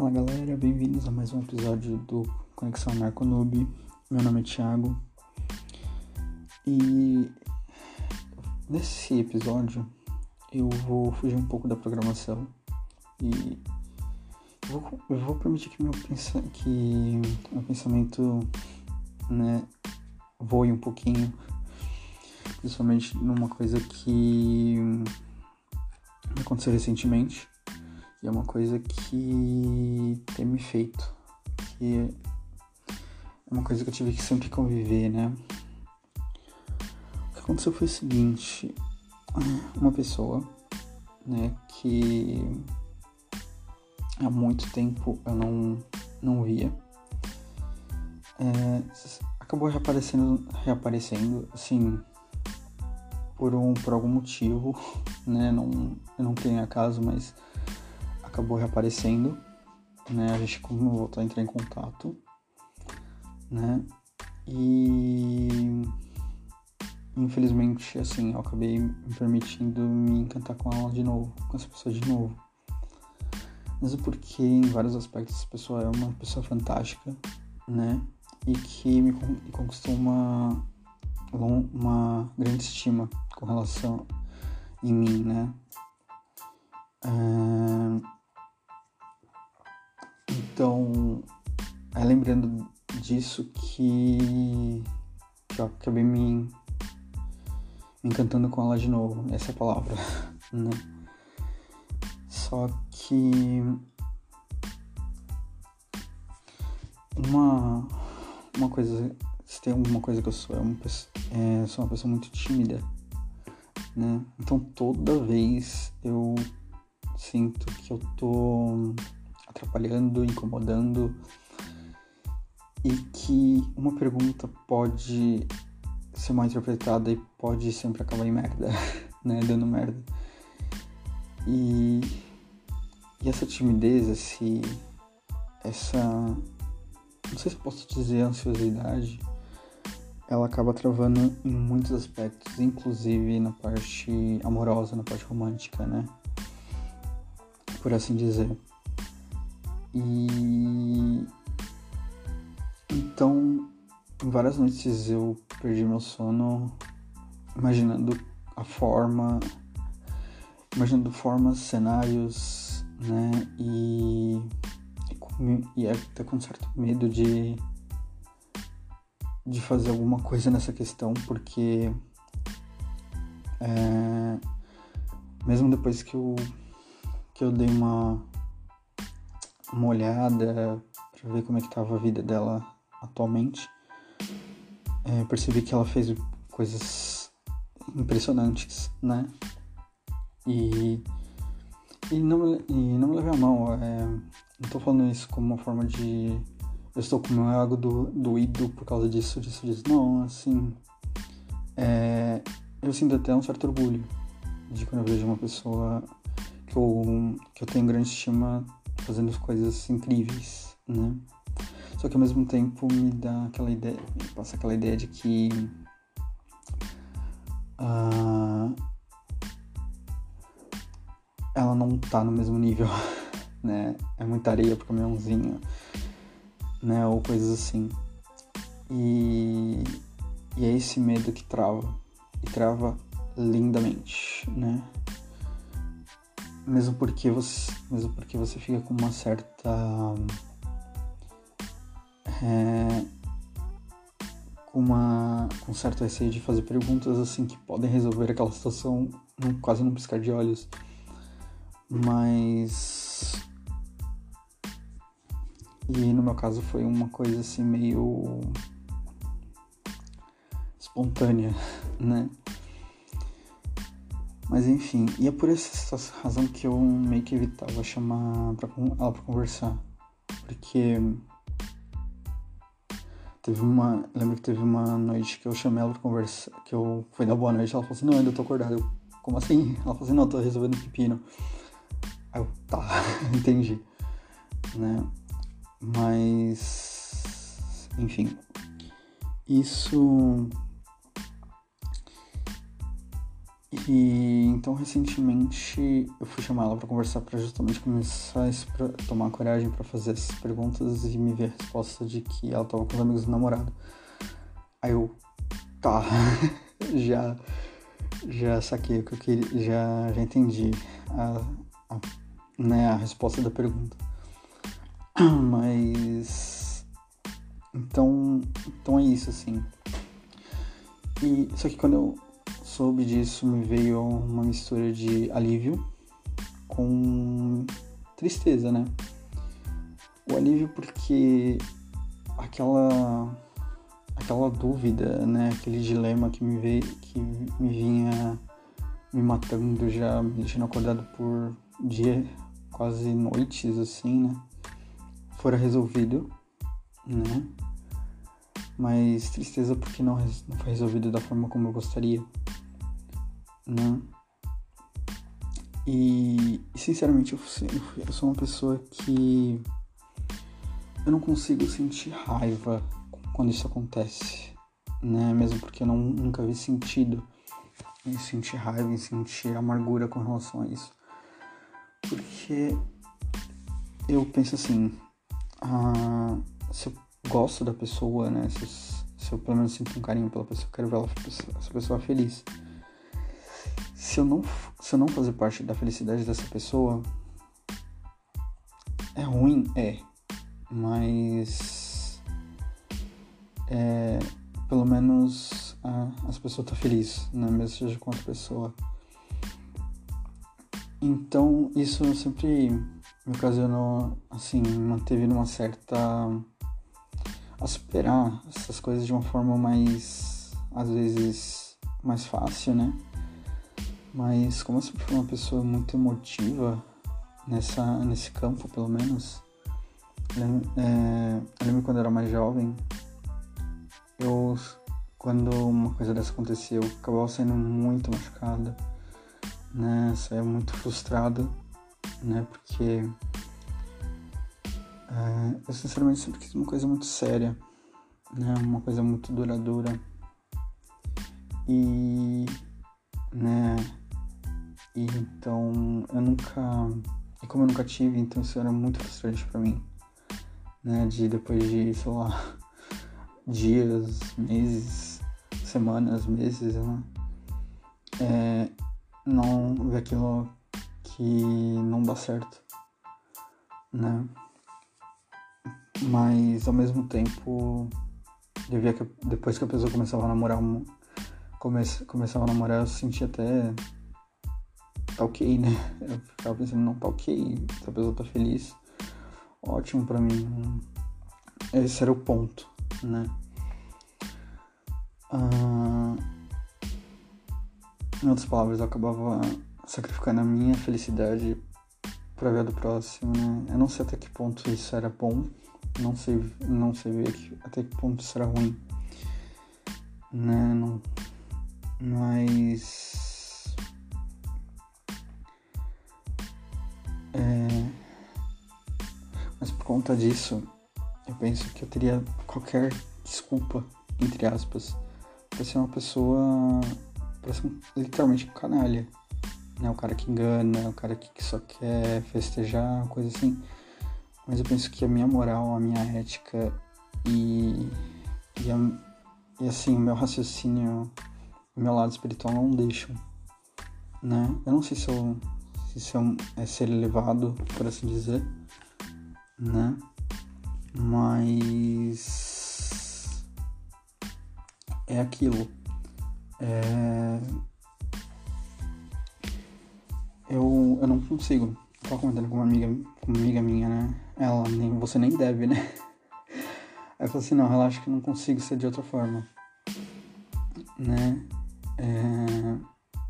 Fala galera, bem-vindos a mais um episódio do Conexão Narconoob. Meu nome é Thiago e nesse episódio eu vou fugir um pouco da programação e vou, eu vou permitir que meu, pensa, que meu pensamento né, voe um pouquinho, principalmente numa coisa que aconteceu recentemente e é uma coisa que tem me feito. Que é uma coisa que eu tive que sempre conviver, né? O que aconteceu foi o seguinte, uma pessoa, né, que há muito tempo eu não, não via. É, acabou reaparecendo, reaparecendo, assim, por, um, por algum motivo, né? Não, eu não tenho acaso, mas acabou reaparecendo, né? A gente voltou a entrar em contato, né? E infelizmente, assim, eu acabei me permitindo me encantar com ela de novo, com essa pessoa de novo. Mesmo porque, em vários aspectos, essa pessoa é uma pessoa fantástica, né? E que me conquistou uma, uma grande estima com relação em mim, né? É então, é lembrando disso que, que eu acabei me, me encantando com ela de novo, essa palavra, né? Só que uma, uma coisa, se tem alguma coisa que eu sou, é uma, é, sou uma pessoa muito tímida, né? Então toda vez eu sinto que eu tô atrapalhando, incomodando e que uma pergunta pode ser mal interpretada e pode sempre acabar em merda, né? Dando merda. E, e essa timidez, esse, essa. Não sei se posso dizer ansiosidade, ela acaba travando em muitos aspectos, inclusive na parte amorosa, na parte romântica, né? Por assim dizer. E então, várias noites eu perdi meu sono imaginando a forma, imaginando formas, cenários, né? E, e até com certo medo de de fazer alguma coisa nessa questão, porque é, mesmo depois que eu que eu dei uma uma olhada para ver como é que tava a vida dela atualmente. É, percebi que ela fez coisas impressionantes, né? E, e, não, e não me levei a mão. É, não tô falando isso como uma forma de eu estou com meu ego do, doído por causa disso, disso, disso. Não, assim. É, eu sinto até um certo orgulho de quando eu vejo uma pessoa que eu, que eu tenho grande estima fazendo coisas incríveis, né? Só que ao mesmo tempo me dá aquela ideia, me passa aquela ideia de que uh, ela não tá no mesmo nível, né? É muita areia pro caminhãozinho, né? Ou coisas assim. E, e é esse medo que trava, e trava lindamente, né? Mesmo porque você mesmo porque você fica com uma certa é, com uma com certo receio de fazer perguntas assim que podem resolver aquela situação quase num piscar de olhos. Mas e no meu caso foi uma coisa assim meio espontânea né mas enfim, e é por essa razão que eu meio que evitava chamar pra, ela pra conversar. Porque teve uma. Lembro que teve uma noite que eu chamei ela pra conversar, que eu fui dar boa noite, ela falou assim, não, ainda tô acordada. Eu, como assim? Ela falou assim, não, tô resolvendo pepino. Aí eu, tá, entendi. Né? Mas enfim. Isso E então recentemente eu fui chamar ela para conversar para justamente começar a tomar coragem para fazer essas perguntas e me ver a resposta de que ela tava com os amigos do namorado. Aí eu, tá, já já saquei o que eu queria, já, já entendi a, a, né, a resposta da pergunta. Mas então, então é isso assim. E só que quando eu soube disso, me veio uma mistura de alívio com tristeza, né? O alívio porque aquela aquela dúvida, né, aquele dilema que me veio, que me vinha me matando já, me deixando acordado por dia, quase noites assim, né? Fora resolvido, né? Mas tristeza porque não, não foi resolvido da forma como eu gostaria né? E, sinceramente, eu, eu sou uma pessoa que eu não consigo sentir raiva quando isso acontece, né? Mesmo porque eu não, nunca vi sentido em sentir raiva, em sentir amargura com relação a isso. Porque eu penso assim, ah, se eu gosto da pessoa, né? Se eu, se eu pelo menos sinto um carinho pela pessoa, quero ver ela, essa pessoa feliz. Se eu não se eu não fazer parte da felicidade dessa pessoa é ruim? É. Mas é, pelo menos as pessoas tá feliz né? Mesmo seja com outra pessoa. Então isso sempre me ocasionou assim manteve numa certa a superar essas coisas de uma forma mais às vezes mais fácil né mas como eu sempre fui uma pessoa muito emotiva nessa, nesse campo, pelo menos, é, eu lembro quando eu era mais jovem, eu quando uma coisa dessa aconteceu, eu acabava sendo muito machucada, né? Saía muito frustrada, né? Porque é, eu sinceramente sempre quis uma coisa muito séria, né? Uma coisa muito duradoura. E, né? E então eu nunca. E como eu nunca tive, então isso era muito frustrante para mim. Né? De depois de, sei lá, dias, meses, semanas, meses, né? É, não ver aquilo que não dá certo, né? Mas ao mesmo tempo, eu via que depois que a pessoa começava a namorar, come, começava a namorar, eu sentia até tá ok, né? Eu ficava pensando, não, tá ok, se a pessoa tá feliz, ótimo pra mim. Esse era o ponto, né? Ah, em outras palavras, eu acabava sacrificando a minha felicidade pra ver a do próximo, né? Eu não sei até que ponto isso era bom, não sei, não sei ver que, até que ponto era ruim, né? Não, mas É... Mas por conta disso, eu penso que eu teria qualquer desculpa, entre aspas, pra ser uma pessoa. pra ser literalmente canalha. Né? O cara que engana, o cara que só quer festejar, coisa assim. Mas eu penso que a minha moral, a minha ética e. e, a, e assim, o meu raciocínio, o meu lado espiritual não deixam. Né? Eu não sei se eu isso é, é ser elevado, por assim dizer, né? Mas é aquilo. É... Eu, eu não consigo. Tava comentando com uma amiga, com uma amiga minha, né? Ela, nem, você nem deve, né? Aí eu falei assim, não, relaxa que eu não consigo ser de outra forma. Né? É...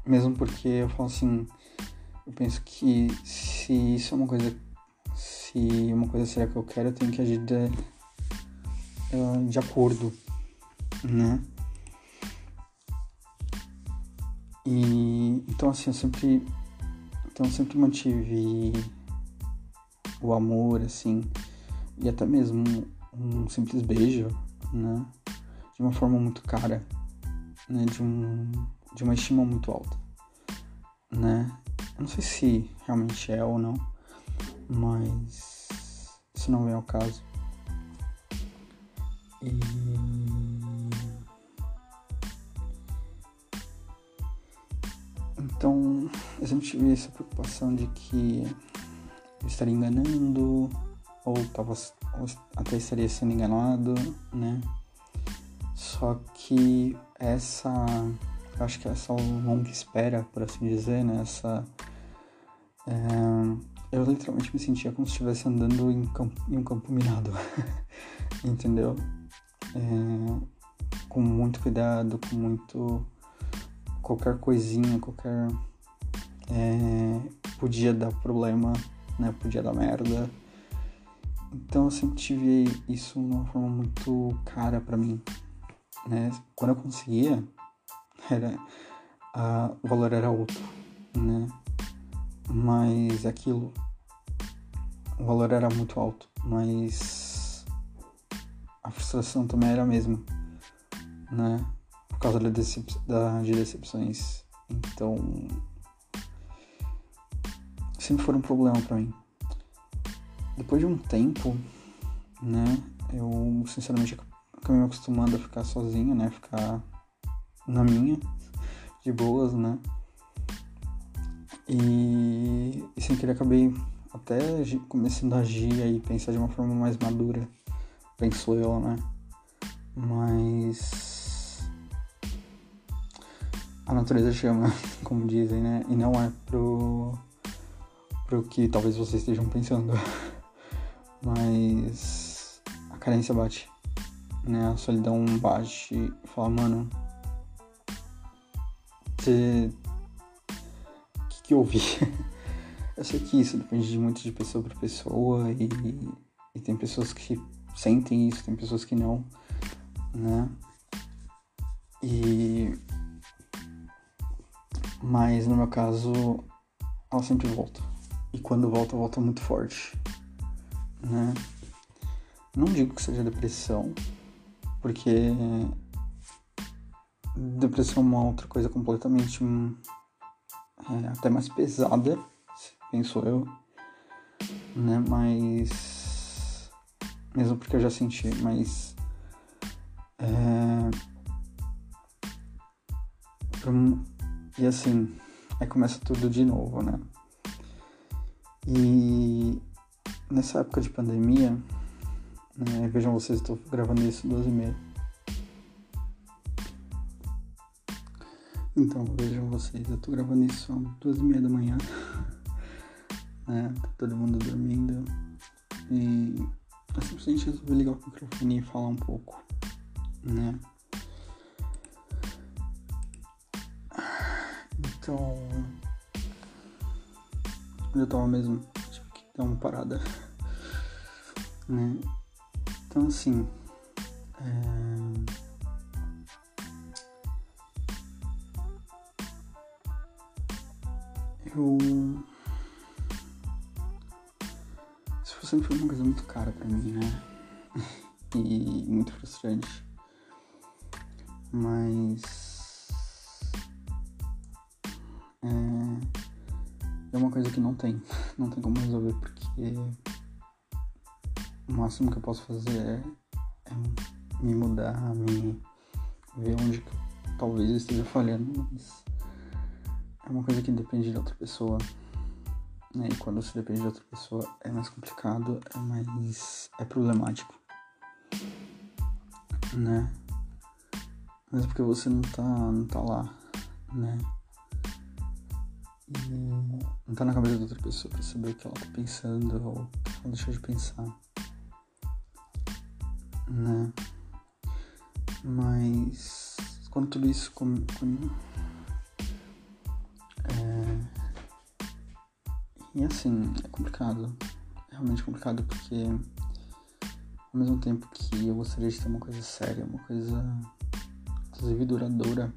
Mesmo porque eu falo assim, eu penso que se isso é uma coisa. Se uma coisa será que eu quero, eu tenho que agir de, de acordo, né? E então assim, eu sempre. Então sempre mantive o amor, assim, e até mesmo um simples beijo, né? De uma forma muito cara, né? De, um, de uma estima muito alta. né? Eu não sei se realmente é ou não, mas isso não vem ao caso. E eu sempre tive essa preocupação de que eu estaria enganando ou, tava, ou até estaria sendo enganado, né? Só que essa, acho que essa longa espera, por assim dizer, né? Essa, é, eu literalmente me sentia como se estivesse andando em, campo, em um campo minado, entendeu? É, com muito cuidado, com muito qualquer coisinha, qualquer é, podia dar problema, né? Podia dar merda. Então eu sempre tive isso de uma forma muito cara para mim, né? Quando eu conseguia, era a, o valor era outro, né? Mas aquilo, o valor era muito alto, mas a frustração também era a mesma, né? Por causa da decep da, de decepções. Então, sempre foi um problema para mim. Depois de um tempo, né, eu sinceramente acabei me acostumando a ficar sozinho, né, ficar na minha, de boas, né. E, e sem querer acabei até começando a agir e pensar de uma forma mais madura, penso eu, né. Mas a natureza chama, como dizem, né, e não é pro pro que talvez vocês estejam pensando. Mas a carência bate, né? A solidão bate e fala, mano, você. O que, que eu ouvi? eu sei que isso depende de muito de pessoa para pessoa e, e tem pessoas que sentem isso, tem pessoas que não, né? E. Mas no meu caso, ela sempre volta. E quando volta, volta muito forte né? Não digo que seja depressão, porque depressão é uma outra coisa completamente é, até mais pesada, penso eu, né? Mas mesmo porque eu já senti, mas é, e assim, aí começa tudo de novo, né? E nessa época de pandemia, né, vejam vocês, estou gravando isso 12 e meia. Então, vejam vocês, eu estou gravando isso às duas e meia da manhã, né, tá todo mundo dormindo, e eu simplesmente resolvi ligar o microfone e falar um pouco, né. Então, eu tava mesmo dar uma parada. Né? Então assim. É... Eu. Isso sempre foi uma coisa muito cara pra mim, né? e muito frustrante. Mas. Coisa que não tem, não tem como resolver, porque o máximo que eu posso fazer é, é me mudar, me ver onde talvez eu esteja falhando, mas é uma coisa que depende de outra pessoa. Né? E quando você depende de outra pessoa é mais complicado, é mais. é problemático. Né? Mas porque você não tá, não tá lá, né? Não tá na cabeça da outra pessoa pra saber o que ela tá pensando ou o que ela deixou de pensar. Né? Mas quando tudo isso com, com, é, e assim, é complicado. É realmente complicado porque ao mesmo tempo que eu gostaria de ter uma coisa séria, uma coisa inclusive duradoura,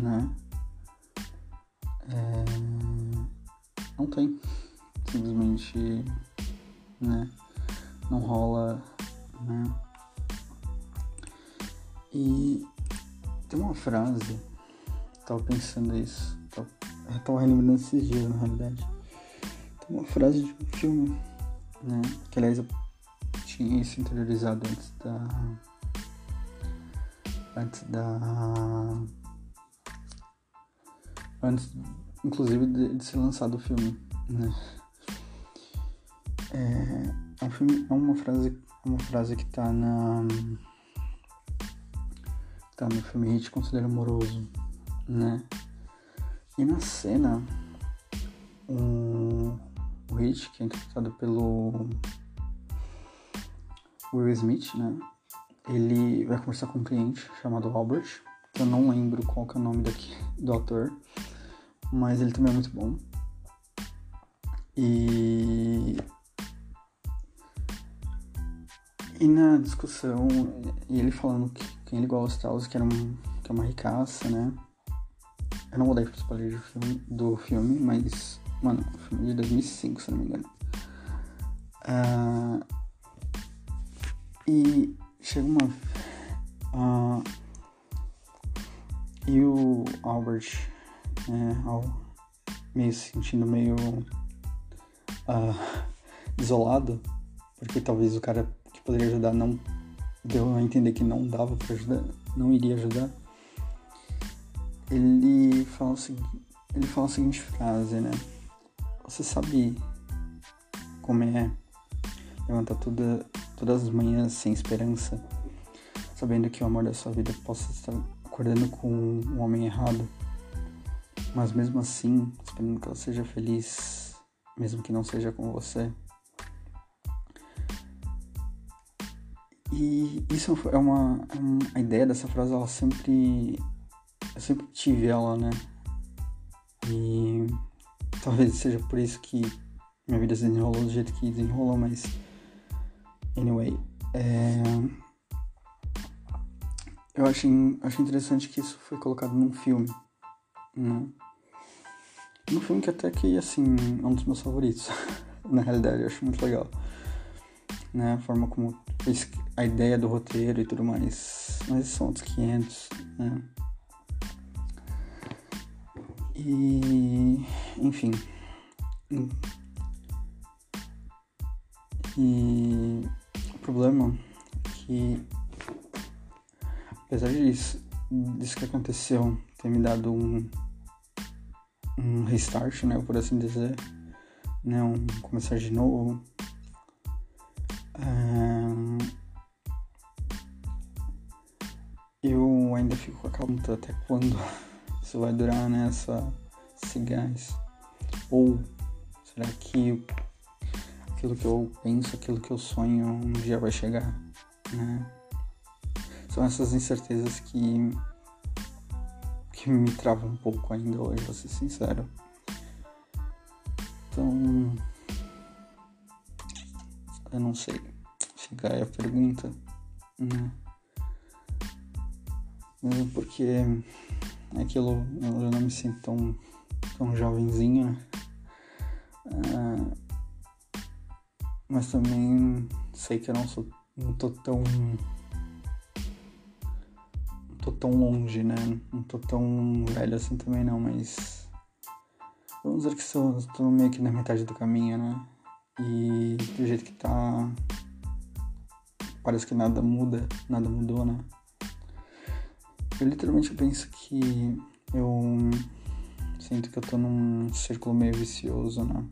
né? É, não tem. Simplesmente, né? Não rola, né? E tem uma frase, tava pensando isso, tava tava relembrando esses dias, na realidade. Tem uma frase de um filme, né? Que aliás eu tinha isso interiorizado antes da. Antes da. Antes, inclusive, de, de ser lançado o filme, né? É, é um filme, é uma frase, uma frase que tá na tá no filme Hit Conselheiro Amoroso, né? E na cena, um, o Hit, que é interpretado pelo Will Smith, né? Ele vai conversar com um cliente chamado Albert, que eu não lembro qual que é o nome daqui, do ator, mas ele também é muito bom. E e na discussão, ele falando que quem ele gosta, que, era um, que é uma ricaça, né? Eu não vou dar spoiler do filme, do filme, mas, mano, filme é de 2005, se não me engano. Uh, e chega uma. Uh, e o Albert, né, ao, se sentindo meio uh, isolado, porque talvez o cara que poderia ajudar não deu a entender que não dava para ajudar, não iria ajudar. Ele fala seguinte, ele fala a seguinte frase, né? Você sabe como é levantar toda, todas as manhãs sem esperança, sabendo que o amor da sua vida possa estar acordando com um homem errado, mas mesmo assim, esperando que ela seja feliz, mesmo que não seja com você. E isso é uma, é uma, a ideia dessa frase, ela sempre eu sempre tive ela, né? E talvez seja por isso que minha vida se desenrolou do jeito que desenrolou, mas anyway, é... eu achei, achei interessante que isso foi colocado num filme, né? Um filme que até que assim é um dos meus favoritos, na realidade, eu acho muito legal, né? A forma como a ideia do roteiro e tudo mais. Mas são outros 500, né? E. Enfim. E. O problema é que. Apesar disso, disso que aconteceu ter me dado um. Um restart, né? Por assim dizer. Né, um começar de novo eu ainda fico com a pergunta até quando isso vai durar nessa né, esse gás? Ou será que aquilo que eu penso, aquilo que eu sonho um dia vai chegar? Né? São essas incertezas que, que me travam um pouco ainda hoje, vou ser sincero. Então, eu não sei. Chegar aí a pergunta, né? Mesmo porque aquilo eu não me sinto tão, tão jovenzinho, né? Ah, mas também sei que eu não sou. não tô tão. Tô tão longe, né? Não tô tão velho assim também não, mas. Vamos dizer que sou, tô meio que na metade do caminho, né? E do jeito que tá. Parece que nada muda, nada mudou, né? Eu literalmente penso que eu sinto que eu tô num círculo meio vicioso, né?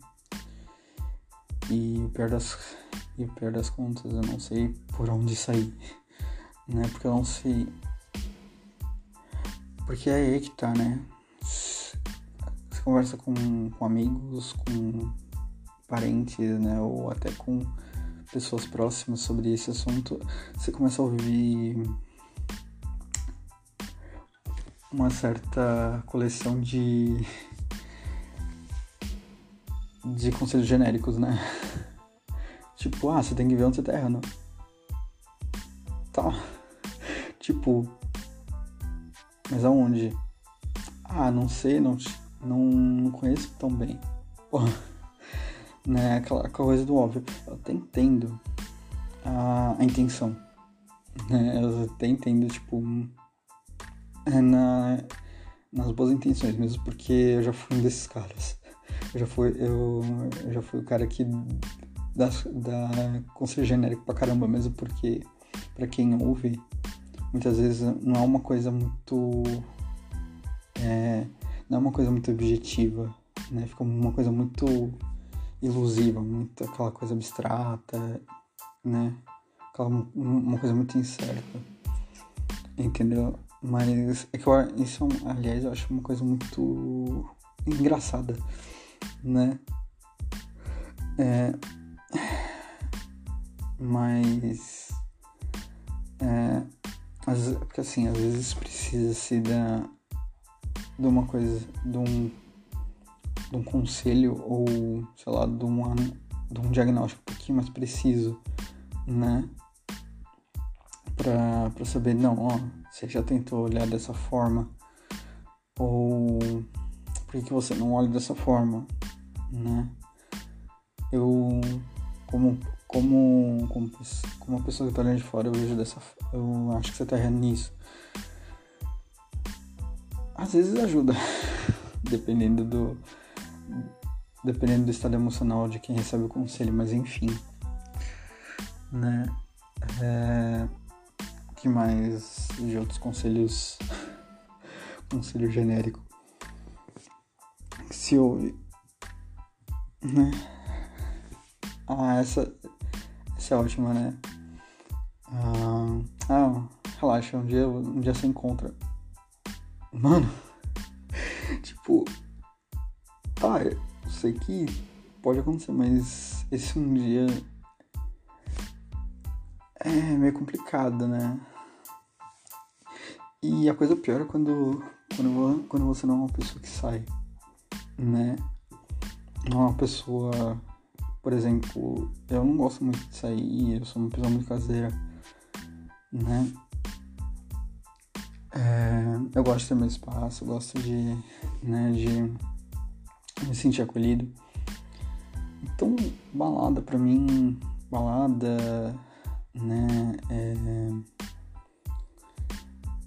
E o pior das, e o pior das contas, eu não sei por onde sair, né? Porque eu não sei. Porque é aí que tá, né? Você conversa com, com amigos, com parentes, né, ou até com pessoas próximas sobre esse assunto, você começa a ouvir uma certa coleção de de conselhos genéricos, né? tipo, ah, você tem que ver onde você tá errando. Tá. Tipo, mas aonde? Ah, não sei, não, não, conheço tão bem. Né? Aquela coisa do óbvio. Eu até entendo a, a intenção, né? Eu até entendo, tipo, é na, nas boas intenções, mesmo porque eu já fui um desses caras. Eu já fui, eu, eu já fui o cara que dá, dá conselho genérico pra caramba, mesmo porque, para quem ouve, muitas vezes não é uma coisa muito. É, não é uma coisa muito objetiva, né? Fica uma coisa muito ilusiva, muito aquela coisa abstrata, né? Aquela, uma coisa muito incerta, entendeu? Mas é que eu, isso, aliás, eu acho uma coisa muito engraçada, né? É, mas. É, porque assim, às vezes precisa-se de uma coisa, de um, de um conselho ou, sei lá, de, uma, de um diagnóstico um pouquinho mais preciso, né? Pra, pra saber, não, ó, você já tentou olhar dessa forma? Ou por que, que você não olha dessa forma? Né? Eu, como, como, como, como uma pessoa que está olhando de fora, eu vejo dessa Eu acho que você está errando nisso. Às vezes ajuda, dependendo do. Dependendo do estado emocional de quem recebe o conselho, mas enfim. Né? É, que mais de outros conselhos? Conselho genérico. Se ouve. Né? Ah, essa, é ótima, né? Ah, ah, relaxa, um dia, um dia você encontra. Mano, tipo, tá, eu sei que pode acontecer, mas esse um dia é meio complicado, né? E a coisa pior é quando, quando, quando você não é uma pessoa que sai, né? Não é uma pessoa. Por exemplo, eu não gosto muito de sair, eu sou uma pessoa muito caseira, né? É, eu gosto de ter meu espaço, eu gosto de, né, de me sentir acolhido. Então, balada pra mim, balada, né, é,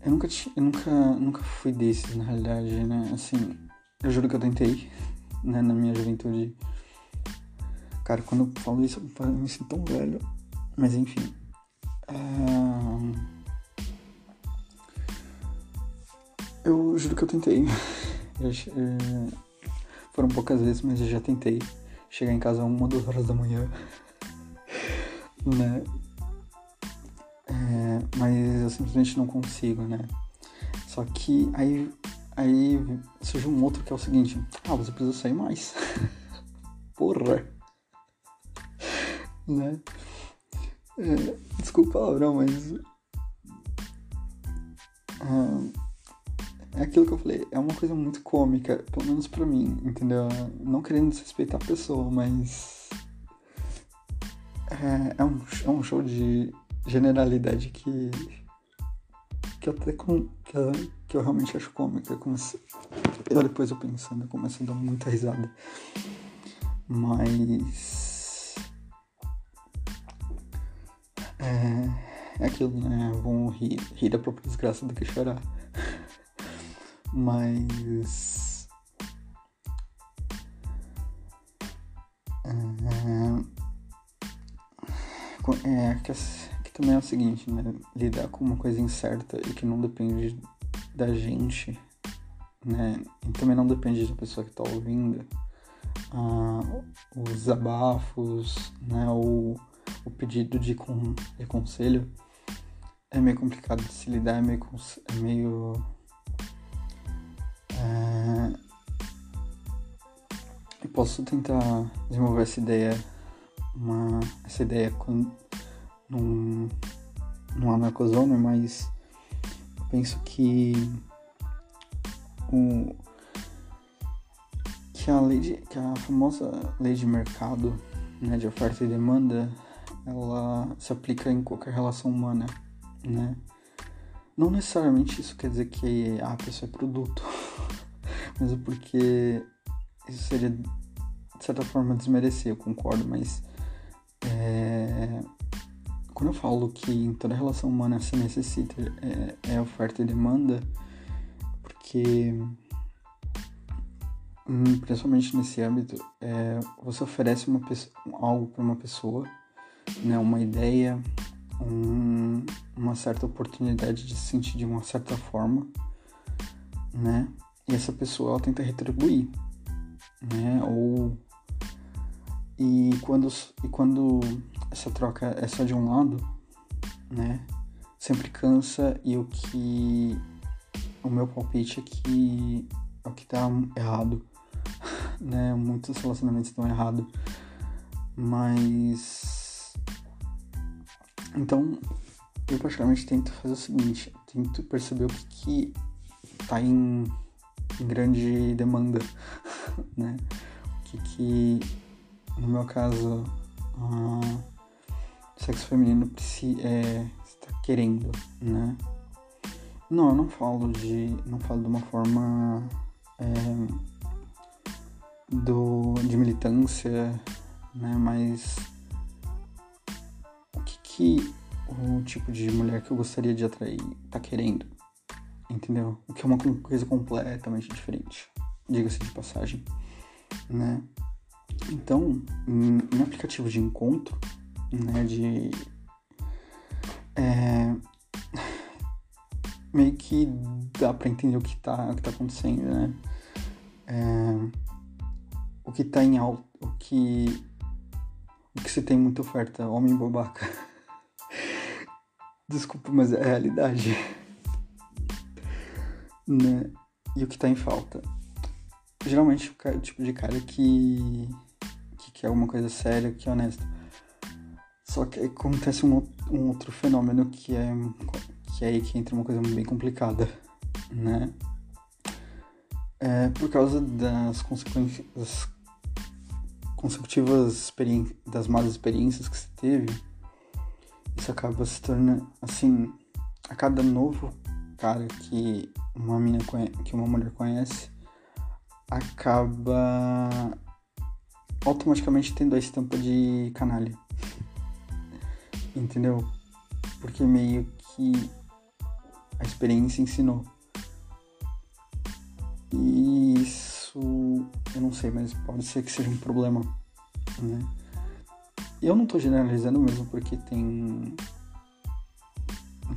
eu nunca, eu nunca, nunca fui desses, na realidade, né? Assim, eu juro que eu tentei, né, na minha juventude. Cara, quando eu falo isso, eu me sinto tão velho. Mas enfim. É... Eu juro que eu tentei. Eu, é... Foram poucas vezes, mas eu já tentei chegar em casa uma, duas horas da manhã. né? É, mas eu simplesmente não consigo, né? Só que aí, aí surgiu um outro que é o seguinte: ah, você precisa sair mais. Porra! Né? É, desculpa o mas. É, é aquilo que eu falei, é uma coisa muito cômica, pelo menos pra mim, entendeu? Não querendo desrespeitar a pessoa, mas. É, é, um, é um show de generalidade que que eu até com, que, eu, que eu realmente acho cômica. Comecei, eu depois eu pensando, eu começo a dar muita risada. Mas é, é aquilo, né? Vão rir, rir da própria desgraça do que chorar. Mas é, é que também é o seguinte, né? Lidar com uma coisa incerta e que não depende da gente, né? E também não depende da pessoa que tá ouvindo. Ah, os abafos, né? O, o pedido de, con, de conselho é meio complicado de se lidar, é meio. É meio é, eu posso tentar desenvolver essa ideia, uma, essa ideia com, num, num anarcozone, mas eu penso que o que a lei de, que a famosa lei de mercado, né, de oferta e demanda, ela se aplica em qualquer relação humana, né? Não necessariamente isso quer dizer que a pessoa é produto, mesmo porque isso seria de certa forma desmerecer, eu concordo, mas é, quando eu falo que em toda relação humana se necessita é, é oferta e demanda, Porque, hum, principalmente nesse âmbito, é, você oferece uma algo para uma pessoa, né, uma ideia, um, uma certa oportunidade de se sentir de uma certa forma, né? E essa pessoa ela tenta retribuir, né? Ou e quando e quando essa troca é só de um lado, né? Sempre cansa e o que o meu palpite é que é o que tá errado, né? Muitos relacionamentos estão errados, mas então eu praticamente tento fazer o seguinte, tento perceber o que, que tá em, em grande demanda, né? O que que no meu caso uh, sexo feminino é, está querendo, né? Não, eu não falo de. não falo de uma forma é, do, de militância, né? Mas o que, o tipo de mulher que eu gostaria de atrair tá querendo? Entendeu? O que é uma coisa completamente diferente, diga-se de passagem, né? Então, em, aplicativo de encontro, né, de é, meio que dá para entender o que tá, o que tá acontecendo, né? É, o que tá em alto, o que o que se tem muita oferta, homem babaca. Desculpa, mas é a realidade. né? E o que tá em falta? Geralmente o, tipo de cara que que quer alguma coisa séria, que é honesto. Só que acontece um, um outro fenômeno que é que é aí que entra uma coisa bem complicada, né? É por causa das consequências das consecutivas das más experiências que você teve, isso acaba se tornando assim, a cada novo cara que uma mina que uma mulher conhece acaba automaticamente tendo a estampa de canalha. Entendeu? Porque meio que a experiência ensinou. E isso eu não sei, mas pode ser que seja um problema, né? Eu não tô generalizando mesmo porque tem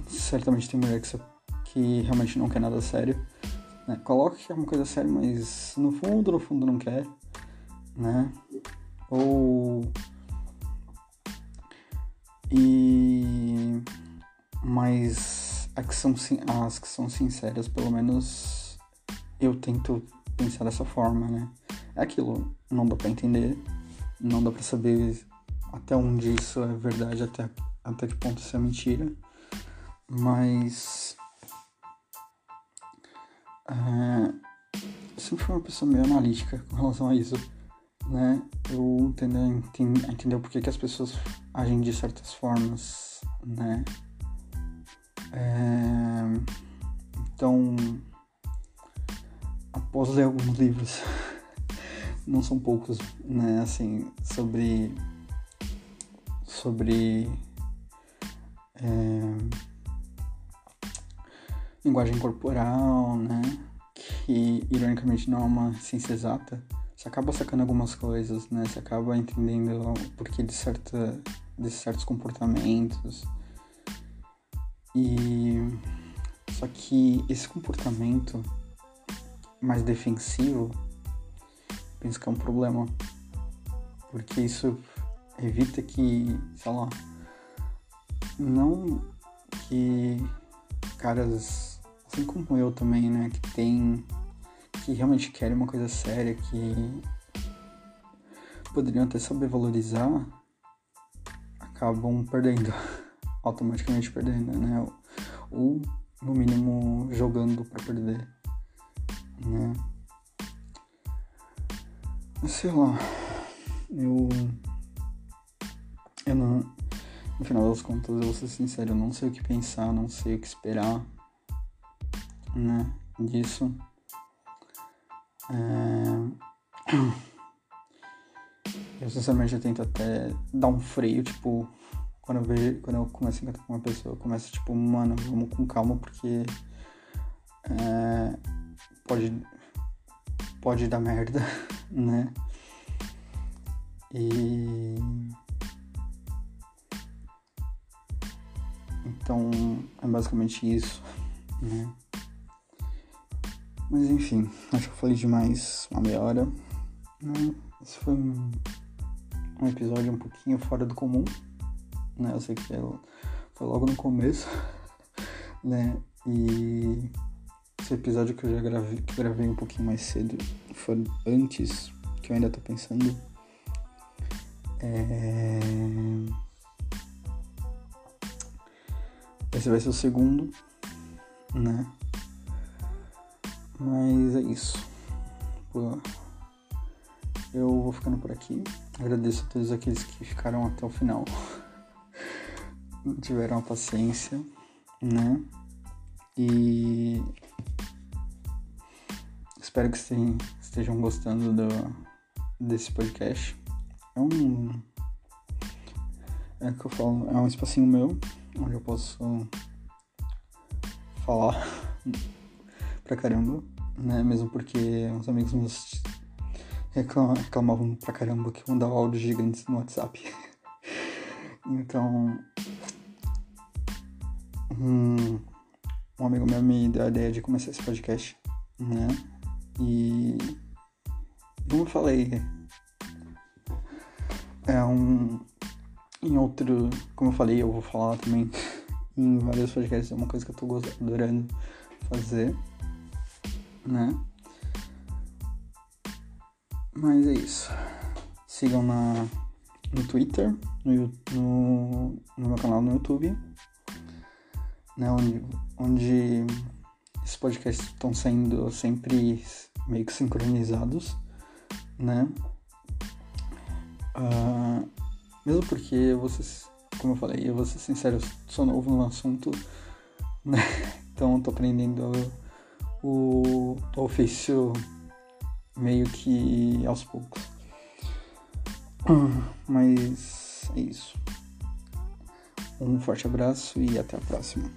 certamente tem mulher que, que realmente não quer nada sério. Né? Coloca que é uma coisa séria, mas no fundo, no fundo não quer, né? Ou e mas as que são as que são sinceras, pelo menos eu tento pensar dessa forma, né? É aquilo, não dá para entender, não dá para saber até onde isso é verdade, até até que ponto isso é mentira, mas é, sempre fui uma pessoa meio analítica com relação a isso, né? Eu entendo, entender por que, que as pessoas agem de certas formas, né? É, então, após ler alguns livros, não são poucos, né? Assim, sobre sobre é, linguagem corporal, né? Que ironicamente não é uma ciência exata. Você acaba sacando algumas coisas, né? Você acaba entendendo o porquê de, certa, de certos comportamentos. E só que esse comportamento mais defensivo, penso que é um problema. Porque isso evita que, sei lá, não que caras assim como eu também, né, que tem que realmente querem uma coisa séria, que poderiam até saber valorizar, acabam perdendo, automaticamente perdendo, né? Ou no mínimo jogando para perder, né? Sei lá, eu eu não no final das contas, eu vou ser sincero, eu não sei o que pensar, não sei o que esperar né, disso. É... Eu sinceramente eu tento até dar um freio, tipo, quando eu vejo, quando eu começo a encontrar com uma pessoa, eu começo tipo, mano, vamos com calma porque é... pode, pode dar merda, né? E. Então é basicamente isso, né? Mas enfim, acho que eu falei demais uma meia hora. Né? Esse foi um, um episódio um pouquinho fora do comum, né? Eu sei que foi logo no começo, né? E esse episódio que eu já gravei, que eu gravei um pouquinho mais cedo, foi antes, que eu ainda tô pensando. É... Esse vai ser o segundo, né? Mas é isso. Eu vou ficando por aqui. Agradeço a todos aqueles que ficaram até o final. Tiveram a paciência, né? E espero que estejam gostando do, desse podcast. É um. É que eu falo, é um espacinho meu, onde eu posso falar pra caramba, né? Mesmo porque uns amigos meus reclamavam pra caramba que eu mandava áudios gigantes no WhatsApp. então. Um, um amigo meu me deu a ideia de começar esse podcast, né? E. Como eu falei, é um. Em outro. Como eu falei, eu vou falar também em vários podcasts, é uma coisa que eu tô adorando fazer né? Mas é isso. Sigam na, no Twitter, no, no, no meu canal no YouTube, né? Onde, onde esses podcasts estão sendo sempre meio que sincronizados, né? Uh, mesmo porque vocês, como eu falei, eu vou ser sincero, eu sou novo no assunto, né? Então tô aprendendo o ofício meio que aos poucos. Mas é isso. Um forte abraço e até a próxima.